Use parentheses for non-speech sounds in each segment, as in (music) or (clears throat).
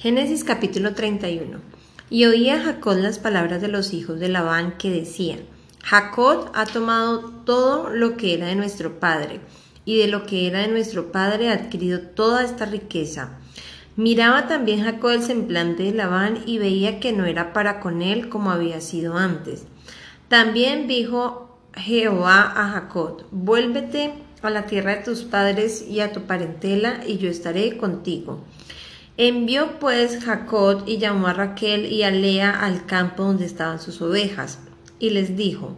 Génesis capítulo 31. Y oía Jacob las palabras de los hijos de Labán que decían, Jacob ha tomado todo lo que era de nuestro padre, y de lo que era de nuestro padre ha adquirido toda esta riqueza. Miraba también Jacob el semblante de Labán y veía que no era para con él como había sido antes. También dijo Jehová a Jacob, vuélvete a la tierra de tus padres y a tu parentela, y yo estaré contigo. Envió pues Jacob y llamó a Raquel y a Lea al campo donde estaban sus ovejas, y les dijo,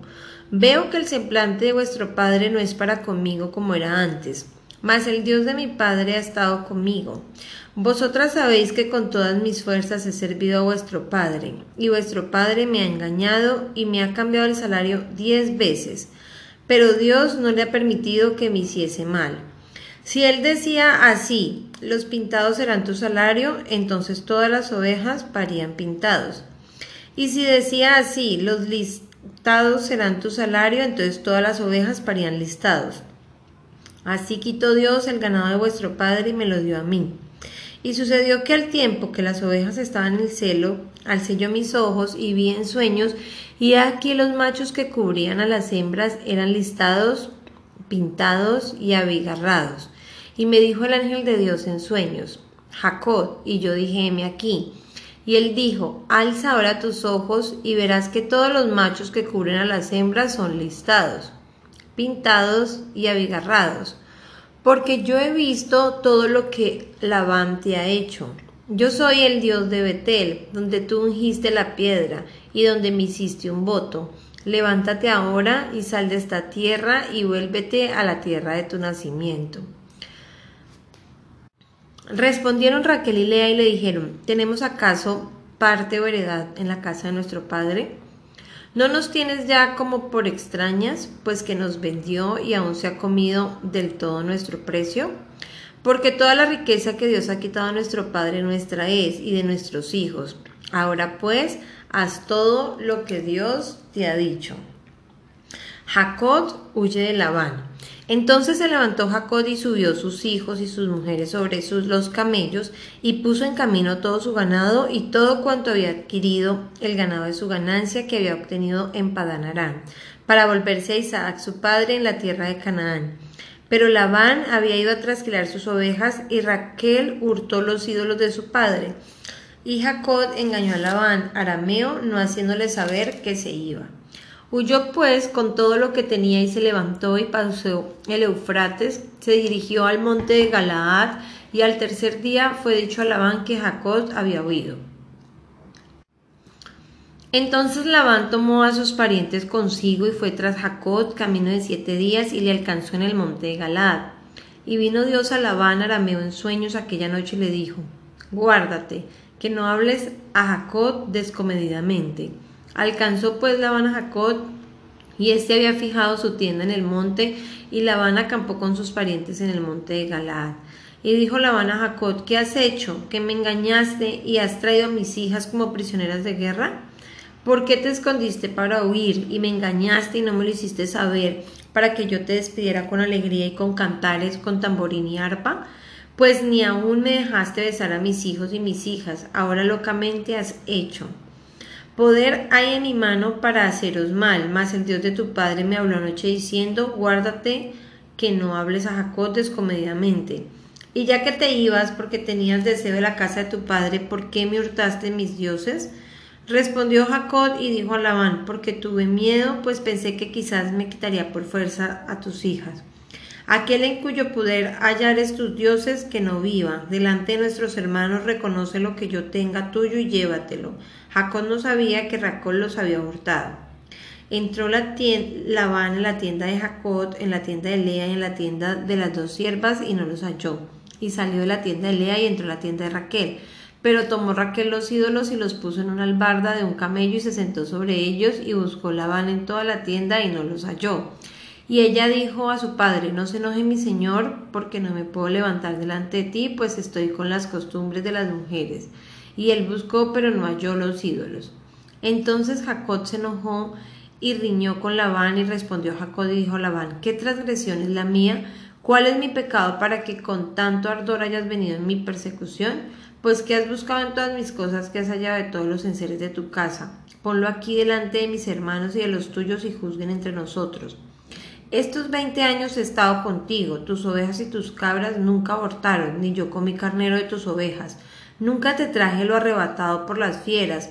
Veo que el semblante de vuestro padre no es para conmigo como era antes, mas el Dios de mi padre ha estado conmigo. Vosotras sabéis que con todas mis fuerzas he servido a vuestro padre, y vuestro padre me ha engañado y me ha cambiado el salario diez veces, pero Dios no le ha permitido que me hiciese mal. Si él decía así, los pintados serán tu salario, entonces todas las ovejas parían pintados. Y si decía así, los listados serán tu salario, entonces todas las ovejas parían listados. Así quitó Dios el ganado de vuestro padre y me lo dio a mí. Y sucedió que al tiempo que las ovejas estaban en el celo, alcé yo mis ojos y vi en sueños, y aquí los machos que cubrían a las hembras eran listados, pintados y abigarrados. Y me dijo el ángel de Dios en sueños, Jacob, y yo dije, aquí. Y él dijo, alza ahora tus ojos y verás que todos los machos que cubren a las hembras son listados, pintados y abigarrados porque yo he visto todo lo que Labán te ha hecho. Yo soy el Dios de Betel, donde tú ungiste la piedra y donde me hiciste un voto. Levántate ahora y sal de esta tierra y vuélvete a la tierra de tu nacimiento. Respondieron Raquel y Lea y le dijeron, ¿tenemos acaso parte o heredad en la casa de nuestro padre? ¿No nos tienes ya como por extrañas, pues que nos vendió y aún se ha comido del todo nuestro precio? Porque toda la riqueza que Dios ha quitado a nuestro Padre nuestra es y de nuestros hijos. Ahora pues, haz todo lo que Dios te ha dicho. Jacob huye de Labán. Entonces se levantó Jacob y subió sus hijos y sus mujeres sobre sus los camellos y puso en camino todo su ganado y todo cuanto había adquirido el ganado de su ganancia que había obtenido en Padanarán, para volverse a Isaac su padre en la tierra de Canaán. Pero Labán había ido a trasquilar sus ovejas y Raquel hurtó los ídolos de su padre. Y Jacob engañó a Labán, arameo, no haciéndole saber que se iba. Huyó pues con todo lo que tenía y se levantó y pasó el Eufrates, se dirigió al monte de Galaad y al tercer día fue dicho a Labán que Jacob había huido. Entonces Labán tomó a sus parientes consigo y fue tras Jacob camino de siete días y le alcanzó en el monte de Galaad. Y vino Dios a Labán arameo en sueños aquella noche y le dijo, Guárdate, que no hables a Jacob descomedidamente Alcanzó pues Labán a Jacob y éste había fijado su tienda en el monte y Labán acampó con sus parientes en el monte de Galaad. Y dijo Labán a Jacob, ¿qué has hecho? ¿Que me engañaste y has traído a mis hijas como prisioneras de guerra? ¿Por qué te escondiste para huir y me engañaste y no me lo hiciste saber para que yo te despidiera con alegría y con cantares, con tamborín y arpa? Pues ni aún me dejaste besar a mis hijos y mis hijas, ahora locamente has hecho. Poder hay en mi mano para haceros mal, mas el Dios de tu padre me habló anoche diciendo, guárdate que no hables a Jacob descomedidamente. Y ya que te ibas porque tenías deseo de la casa de tu padre, ¿por qué me hurtaste mis dioses? Respondió Jacob y dijo a Labán, porque tuve miedo, pues pensé que quizás me quitaría por fuerza a tus hijas. Aquel en cuyo poder hallares tus dioses que no viva. Delante de nuestros hermanos reconoce lo que yo tenga tuyo y llévatelo. Jacob no sabía que Racol los había hurtado. Entró la Labán en la tienda de Jacob, en la tienda de Lea y en la tienda de las dos siervas y no los halló. Y salió de la tienda de Lea y entró a la tienda de Raquel. Pero tomó Raquel los ídolos y los puso en una albarda de un camello y se sentó sobre ellos y buscó Labán en toda la tienda y no los halló. Y ella dijo a su padre, no se enoje mi señor, porque no me puedo levantar delante de ti, pues estoy con las costumbres de las mujeres. Y él buscó, pero no halló los ídolos. Entonces Jacob se enojó y riñó con Labán y respondió Jacob y dijo Labán, ¿qué transgresión es la mía? ¿Cuál es mi pecado para que con tanto ardor hayas venido en mi persecución? Pues que has buscado en todas mis cosas, que has hallado de todos los enseres de tu casa. Ponlo aquí delante de mis hermanos y de los tuyos y juzguen entre nosotros. Estos veinte años he estado contigo, tus ovejas y tus cabras nunca abortaron, ni yo comí carnero de tus ovejas. Nunca te traje lo arrebatado por las fieras.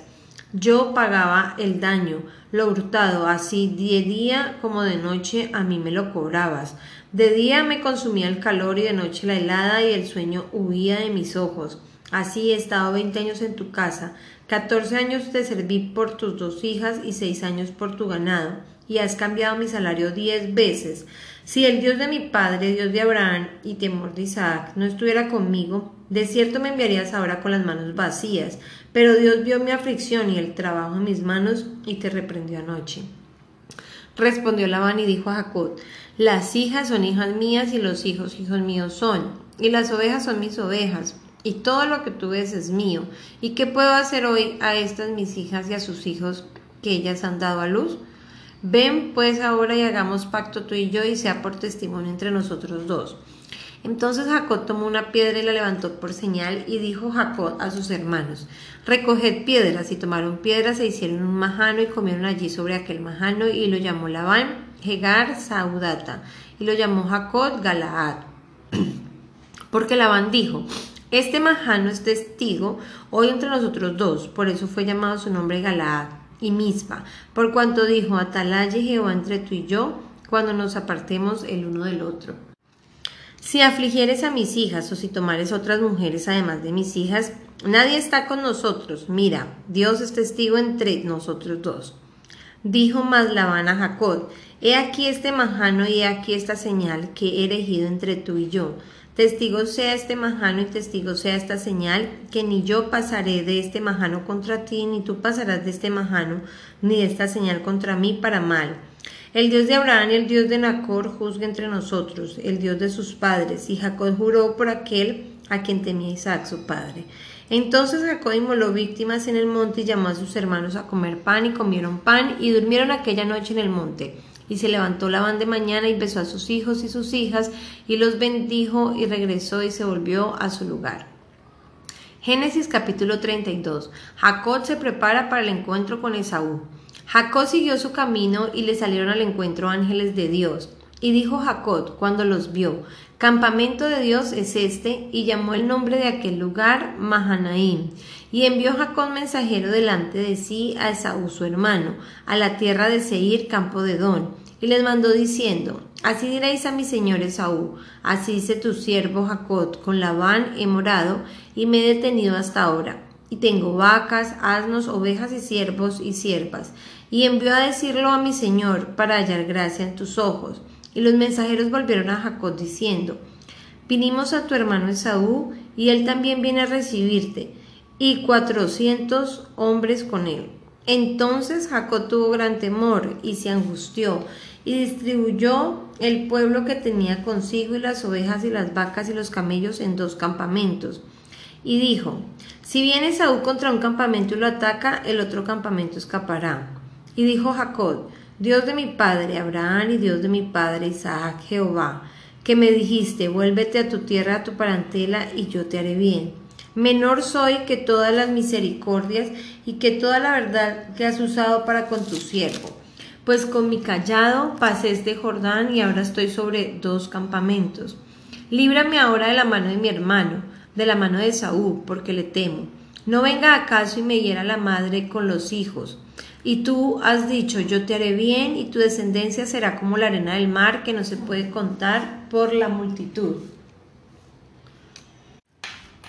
Yo pagaba el daño, lo hurtado, así de día como de noche a mí me lo cobrabas. De día me consumía el calor y de noche la helada y el sueño huía de mis ojos. Así he estado veinte años en tu casa, catorce años te serví por tus dos hijas y seis años por tu ganado, y has cambiado mi salario diez veces. Si el Dios de mi padre, Dios de Abraham y temor de Isaac, no estuviera conmigo, de cierto me enviarías ahora con las manos vacías, pero Dios vio mi aflicción y el trabajo en mis manos y te reprendió anoche. Respondió Labán y dijo a Jacob, las hijas son hijas mías y los hijos hijos míos son, y las ovejas son mis ovejas y todo lo que tú ves es mío. ¿Y qué puedo hacer hoy a estas mis hijas y a sus hijos que ellas han dado a luz? Ven pues ahora y hagamos pacto tú y yo y sea por testimonio entre nosotros dos. Entonces Jacob tomó una piedra y la levantó por señal y dijo Jacob a sus hermanos, recoged piedras y tomaron piedras e hicieron un majano y comieron allí sobre aquel majano y lo llamó Labán Hegar Saudata y lo llamó Jacob Galaad. (clears throat) Porque Labán dijo, este majano es testigo hoy entre nosotros dos, por eso fue llamado su nombre Galaad y Mispa, por cuanto dijo, Atalaye Jehová entre tú y yo, cuando nos apartemos el uno del otro. Si afligieres a mis hijas o si tomares otras mujeres además de mis hijas, nadie está con nosotros. Mira, Dios es testigo entre nosotros dos. Dijo más a Jacob, he aquí este majano y he aquí esta señal que he elegido entre tú y yo. Testigo sea este majano y testigo sea esta señal, que ni yo pasaré de este majano contra ti, ni tú pasarás de este majano, ni de esta señal contra mí para mal. El Dios de Abraham y el Dios de Nacor juzgue entre nosotros, el Dios de sus padres. Y Jacob juró por aquel a quien temía Isaac su padre. Entonces Jacob inmoló víctimas en el monte y llamó a sus hermanos a comer pan y comieron pan y durmieron aquella noche en el monte. Y se levantó Labán de mañana y besó a sus hijos y sus hijas y los bendijo y regresó y se volvió a su lugar. Génesis capítulo 32. Jacob se prepara para el encuentro con Esaú. Jacob siguió su camino y le salieron al encuentro ángeles de Dios. Y dijo Jacob cuando los vio, Campamento de Dios es este, y llamó el nombre de aquel lugar Mahanaim. Y envió Jacob mensajero delante de sí a Esaú su hermano, a la tierra de Seir, campo de Don, y les mandó diciendo, Así diréis a mi señor Esaú, así dice tu siervo Jacob, con Labán he morado, y me he detenido hasta ahora, y tengo vacas, asnos, ovejas y siervos y siervas, y envió a decirlo a mi señor, para hallar gracia en tus ojos. Y los mensajeros volvieron a Jacob diciendo, Vinimos a tu hermano Esaú, y él también viene a recibirte, y cuatrocientos hombres con él. Entonces Jacob tuvo gran temor y se angustió, y distribuyó el pueblo que tenía consigo y las ovejas y las vacas y los camellos en dos campamentos. Y dijo, si viene Esaú contra un campamento y lo ataca, el otro campamento escapará. Y dijo Jacob, Dios de mi padre Abraham y Dios de mi padre Isaac, Jehová, que me dijiste, vuélvete a tu tierra, a tu parentela, y yo te haré bien. Menor soy que todas las misericordias y que toda la verdad que has usado para con tu siervo. Pues con mi callado pasé este Jordán y ahora estoy sobre dos campamentos. Líbrame ahora de la mano de mi hermano, de la mano de Saúl, porque le temo. No venga acaso y me hiera la madre con los hijos. Y tú has dicho, yo te haré bien y tu descendencia será como la arena del mar que no se puede contar por la multitud.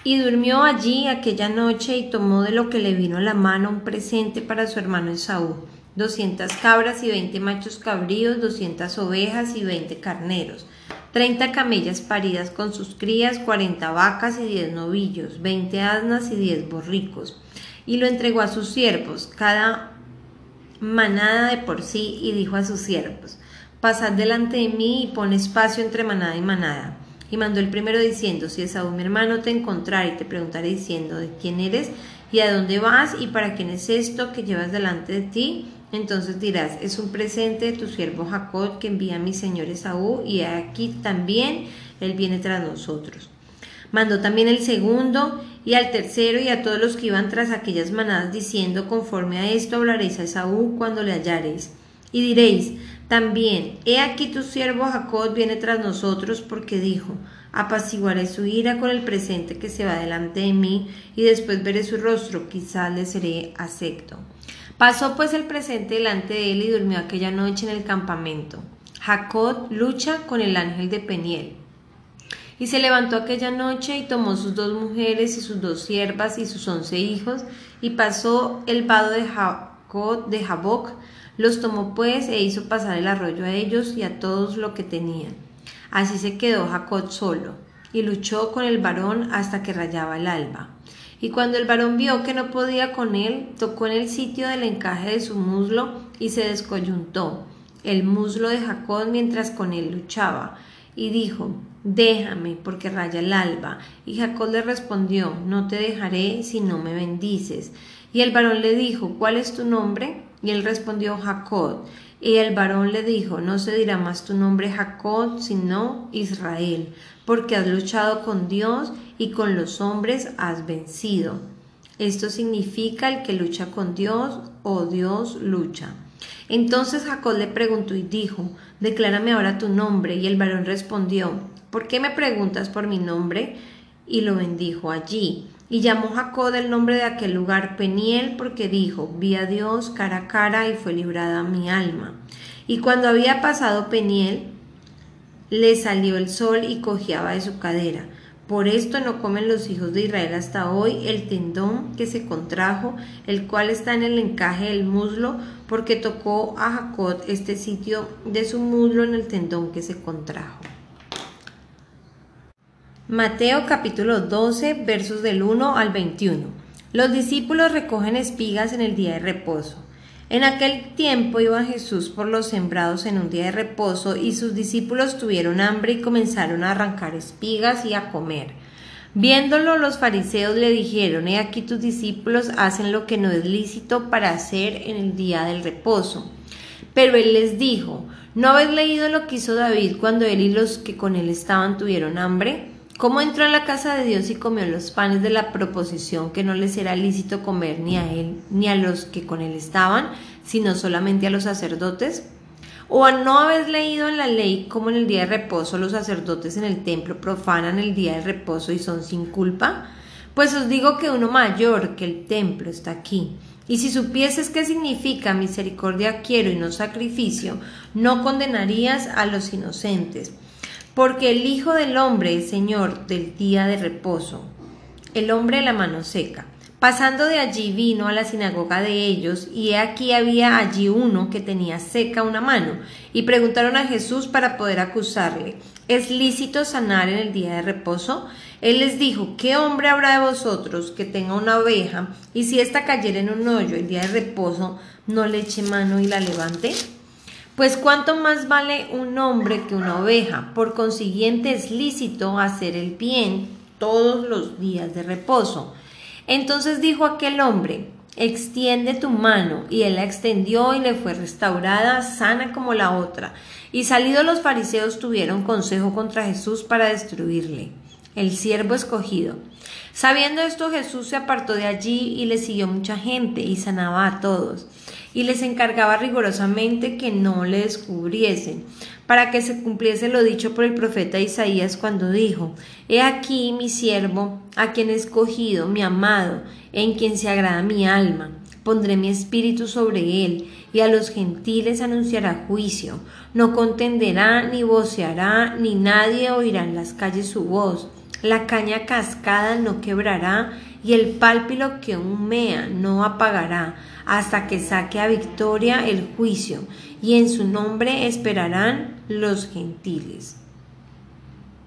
Y durmió allí aquella noche y tomó de lo que le vino a la mano un presente para su hermano Esaú, doscientas cabras y veinte machos cabríos, doscientas ovejas y veinte carneros, treinta camellas paridas con sus crías, cuarenta vacas y diez novillos, veinte asnas y diez borricos. Y lo entregó a sus siervos, cada manada de por sí, y dijo a sus siervos, Pasad delante de mí y pon espacio entre manada y manada. Y mandó el primero diciendo, Si Esaú mi hermano te encontrare y te preguntaré diciendo, ¿de quién eres? ¿Y a dónde vas? ¿Y para quién es esto que llevas delante de ti? Entonces dirás, es un presente de tu siervo Jacob que envía a mi señor Esaú, y aquí también él viene tras nosotros. Mandó también el segundo, y al tercero y a todos los que iban tras aquellas manadas, diciendo, conforme a esto hablaréis a Esaú cuando le hallareis. Y diréis, también, he aquí tu siervo Jacob viene tras nosotros, porque dijo, apaciguaré su ira con el presente que se va delante de mí, y después veré su rostro, quizás le seré acepto. Pasó pues el presente delante de él y durmió aquella noche en el campamento. Jacob lucha con el ángel de Peniel. Y se levantó aquella noche y tomó sus dos mujeres y sus dos siervas y sus once hijos, y pasó el vado de Jacob de Jaboc, los tomó pues e hizo pasar el arroyo a ellos y a todos lo que tenían. Así se quedó Jacob solo, y luchó con el varón hasta que rayaba el alba. Y cuando el varón vio que no podía con él, tocó en el sitio del encaje de su muslo y se descoyuntó el muslo de Jacob mientras con él luchaba, y dijo, Déjame, porque raya el alba. Y Jacob le respondió, No te dejaré si no me bendices. Y el varón le dijo, ¿cuál es tu nombre? Y él respondió, Jacob. Y el varón le dijo, No se dirá más tu nombre Jacob, sino Israel, porque has luchado con Dios y con los hombres has vencido. Esto significa el que lucha con Dios o Dios lucha. Entonces Jacob le preguntó y dijo, Declárame ahora tu nombre. Y el varón respondió, ¿por qué me preguntas por mi nombre? Y lo bendijo allí. Y llamó Jacob el nombre de aquel lugar Peniel, porque dijo, vi a Dios cara a cara y fue librada mi alma. Y cuando había pasado Peniel, le salió el sol y cojeaba de su cadera. Por esto no comen los hijos de Israel hasta hoy el tendón que se contrajo, el cual está en el encaje del muslo, porque tocó a Jacob este sitio de su muslo en el tendón que se contrajo. Mateo capítulo 12 versos del 1 al 21. Los discípulos recogen espigas en el día de reposo. En aquel tiempo iba Jesús por los sembrados en un día de reposo y sus discípulos tuvieron hambre y comenzaron a arrancar espigas y a comer. Viéndolo los fariseos le dijeron, he aquí tus discípulos hacen lo que no es lícito para hacer en el día del reposo. Pero él les dijo, ¿no habéis leído lo que hizo David cuando él y los que con él estaban tuvieron hambre? ¿Cómo entró en la casa de Dios y comió los panes de la proposición que no les era lícito comer ni a él ni a los que con él estaban, sino solamente a los sacerdotes? ¿O no habéis leído en la ley cómo en el día de reposo los sacerdotes en el templo profanan el día de reposo y son sin culpa? Pues os digo que uno mayor que el templo está aquí. Y si supieses qué significa misericordia quiero y no sacrificio, no condenarías a los inocentes, porque el Hijo del Hombre es Señor del día de reposo. El hombre de la mano seca. Pasando de allí vino a la sinagoga de ellos, y he aquí había allí uno que tenía seca una mano, y preguntaron a Jesús para poder acusarle, ¿es lícito sanar en el día de reposo? Él les dijo, ¿qué hombre habrá de vosotros que tenga una oveja, y si ésta cayera en un hoyo el día de reposo, no le eche mano y la levante? Pues cuánto más vale un hombre que una oveja, por consiguiente es lícito hacer el bien todos los días de reposo. Entonces dijo aquel hombre, extiende tu mano, y él la extendió y le fue restaurada, sana como la otra. Y salidos los fariseos tuvieron consejo contra Jesús para destruirle. El siervo escogido. Sabiendo esto, Jesús se apartó de allí y le siguió mucha gente y sanaba a todos. Y les encargaba rigurosamente que no le descubriesen, para que se cumpliese lo dicho por el profeta Isaías cuando dijo, He aquí mi siervo, a quien he escogido, mi amado, en quien se agrada mi alma. Pondré mi espíritu sobre él, y a los gentiles anunciará juicio. No contenderá, ni voceará, ni nadie oirá en las calles su voz. La caña cascada no quebrará, y el pálpilo que humea no apagará, hasta que saque a victoria el juicio, y en su nombre esperarán los gentiles.